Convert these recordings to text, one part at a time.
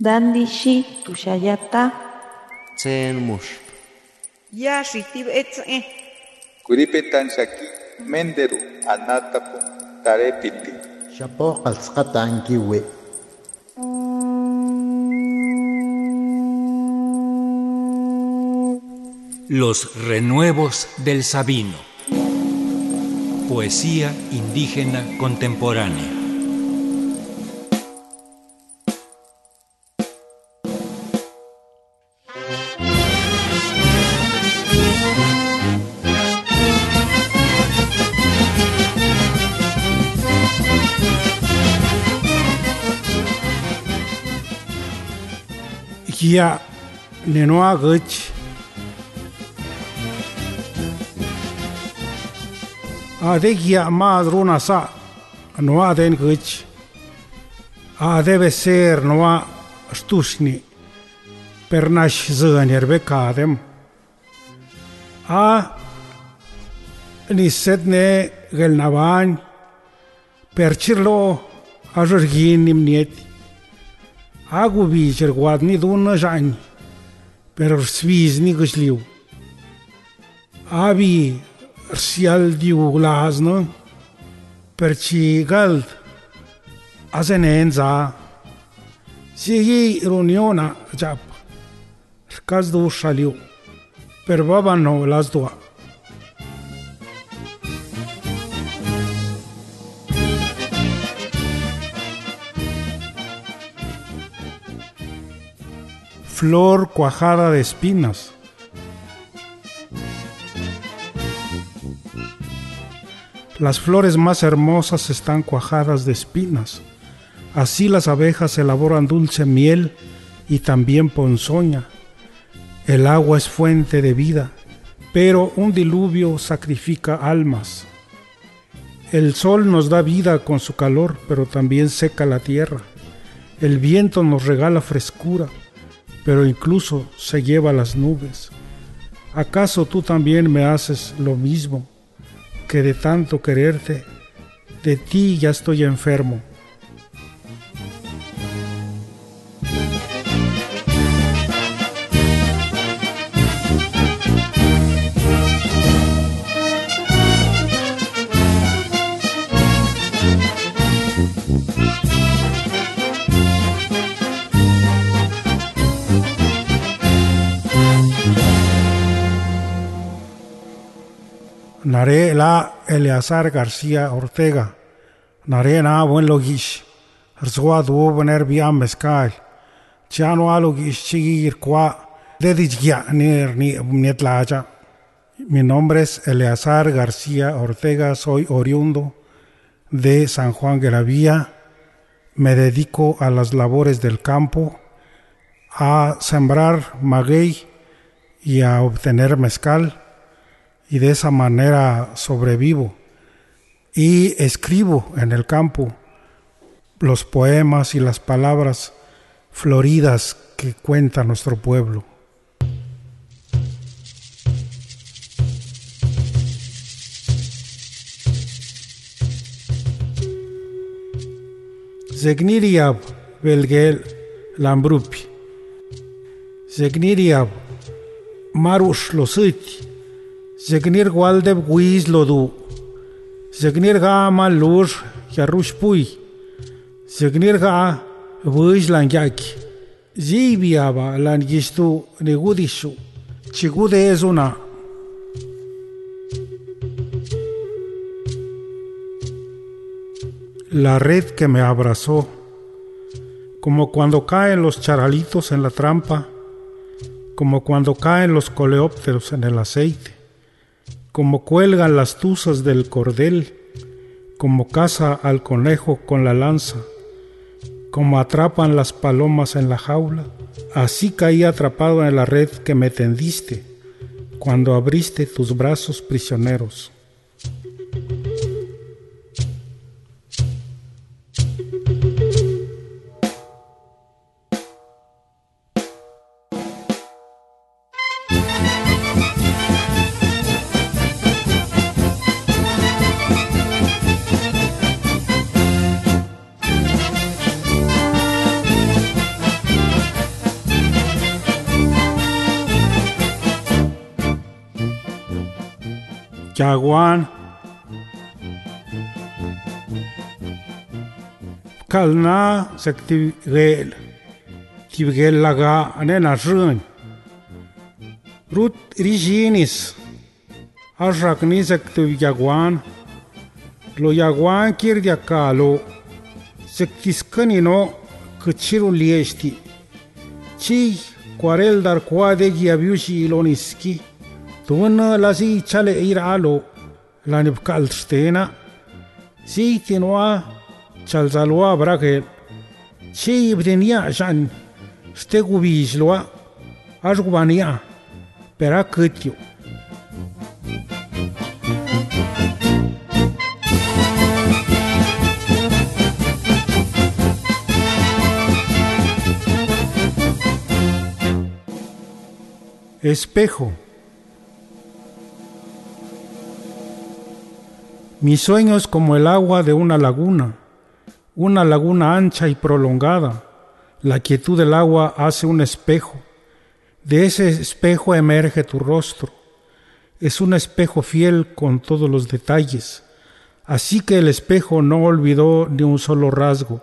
Dandishi tushayata. Tsen mush. Ya shitib etze. Kuripetan shaki menderu anatapu tarepiti. Shapo ankiwi. Los renuevos del Sabino. Poesía indígena contemporánea. kia nenoa gıç ade kia maz runa sa noa den gıç ade beser noa stusni pernaş zıner be kadem. A niset ne gelnavan perçirlo ajurgin nimnieti Ако би бичер гладни до да нажань, пер свизни кошлив. Аби рсиал диву глазно, перчи галд, азенен за. Сиги ирониона джаб, рказду шалив, пер баба но лаздуа. Flor cuajada de espinas. Las flores más hermosas están cuajadas de espinas. Así las abejas elaboran dulce miel y también ponzoña. El agua es fuente de vida, pero un diluvio sacrifica almas. El sol nos da vida con su calor, pero también seca la tierra. El viento nos regala frescura, pero incluso se lleva las nubes. ¿Acaso tú también me haces lo mismo que de tanto quererte? De ti ya estoy enfermo. Naré la Eleazar García Ortega. Naré na buen logish. Rzwa du bener biam mezcal. Chano a logish chigir kwa. Dedijia nir ni netlaja. Mi nombre es Eleazar García Ortega. Soy oriundo de San Juan de la Vía. Me dedico a las labores del campo, a sembrar maguey y a obtener mezcal y de esa manera sobrevivo y escribo en el campo los poemas y las palabras floridas que cuenta nuestro pueblo. Zegniriab belgel lambrupi. Zegniriab marush. Zegnir gualdeb guis lodu. Zegnir ga ma lur yarush pui. Zegnir ga vuish langyaki. Zibiaba langistu negudishu. Chigude es una. La red que me abrazó, como cuando caen los charalitos en la trampa, como cuando caen los coleópteros en el aceite como cuelgan las tuzas del cordel, como caza al conejo con la lanza, como atrapan las palomas en la jaula, así caí atrapado en la red que me tendiste cuando abriste tus brazos prisioneros. Jaguar. kalna sekti rel ti gel laga ane na shrun rut rijinis ashrakni sekti jaguan lo jaguan kir diakalo sektiskani no kchiru liesti chi quarel dar quade giabiushi iloniski tuwna lasi chale iralo lanibkal stena si tinwa chalzalwa brake chi ibdenia shan stegu bijlwa ajgubania pera kutyo Espejo. Mi sueño es como el agua de una laguna, una laguna ancha y prolongada. La quietud del agua hace un espejo. De ese espejo emerge tu rostro. Es un espejo fiel con todos los detalles. Así que el espejo no olvidó ni un solo rasgo.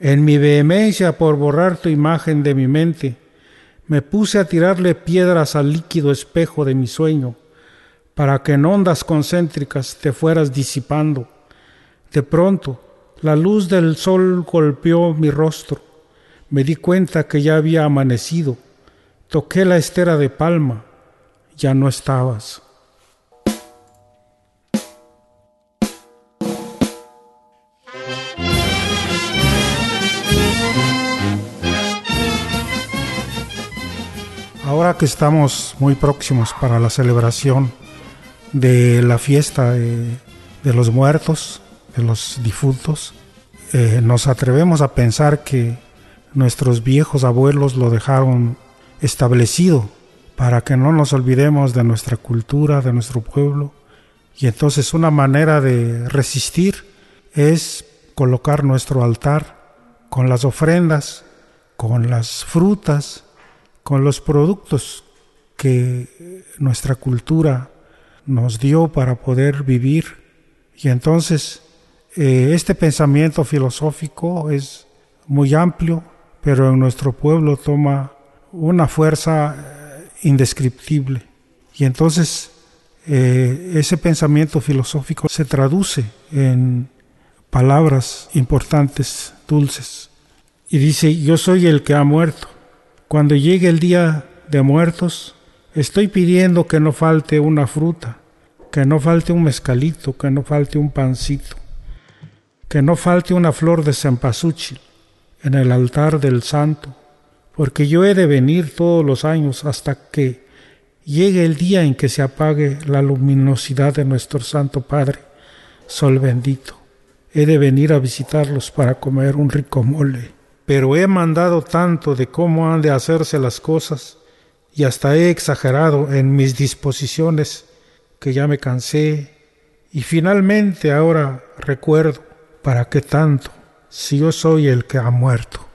En mi vehemencia por borrar tu imagen de mi mente, me puse a tirarle piedras al líquido espejo de mi sueño, para que en ondas concéntricas te fueras disipando. De pronto, la luz del sol golpeó mi rostro. Me di cuenta que ya había amanecido. Toqué la estera de palma. Ya no estabas. Ahora que estamos muy próximos para la celebración de la fiesta de, los muertos, de los difuntos, eh, nos atrevemos a pensar que nuestros viejos abuelos lo dejaron establecido para que no nos olvidemos de nuestra cultura, de nuestro pueblo. Y entonces una manera de resistir es colocar nuestro altar con las ofrendas, con las frutas, con los productos que nuestra cultura nos dio para poder vivir. Y entonces eh, este pensamiento filosófico es muy amplio, pero en nuestro pueblo toma una fuerza eh, indescriptible. Y entonces eh, ese pensamiento filosófico se traduce en palabras importantes, dulces. Y dice, yo soy el que ha muerto. Cuando llegue el día de muertos, estoy pidiendo que no falte una fruta, que no falte un mezcalito, que no falte un pancito, que no falte una flor de cempasúchil en el altar del santo, porque yo he de venir todos los años hasta que llegue el día en que se apague la luminosidad de nuestro Santo Padre, Sol bendito. He de venir a visitarlos para comer un rico mole pero he mandado tanto de cómo han de hacerse las cosas y hasta he exagerado en mis disposiciones que ya me cansé y finalmente ahora recuerdo para qué tanto si yo soy el que ha muerto.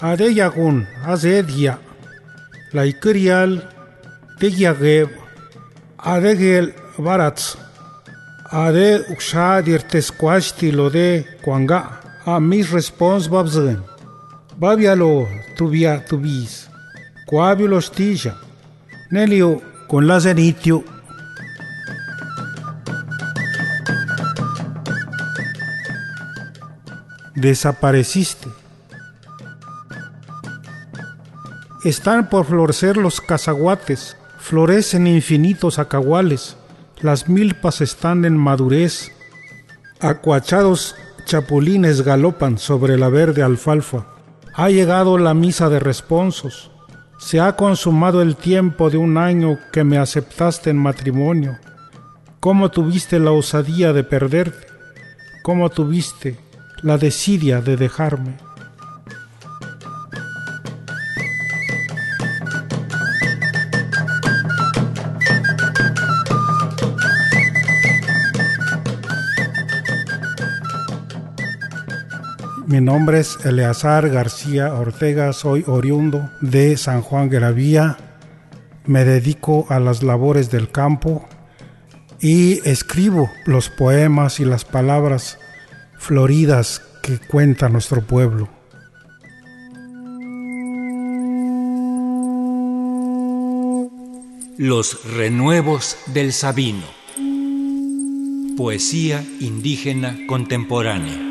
Yagun azedia la ikrial de yageb ade ukshadir tesquashti lo de kwanga a mis respons babzen babialo tubia tubis quabio stija nelio con la zenitio. Desapareciste. Están por florecer los cazaguates, florecen infinitos acahuales, las milpas están en madurez, acuachados chapulines galopan sobre la verde alfalfa. Ha llegado la misa de responsos, se ha consumado el tiempo de un año que me aceptaste en matrimonio. ¿Cómo tuviste la osadía de perderte? ¿Cómo tuviste la desidia de dejarme. Mi nombre es Eleazar García Ortega, soy oriundo de San Juan de la Vía. Me dedico a las labores del campo y escribo los poemas y las palabras floridas que cuenta nuestro pueblo. Los renuevos del Sabino. Poesía indígena contemporánea.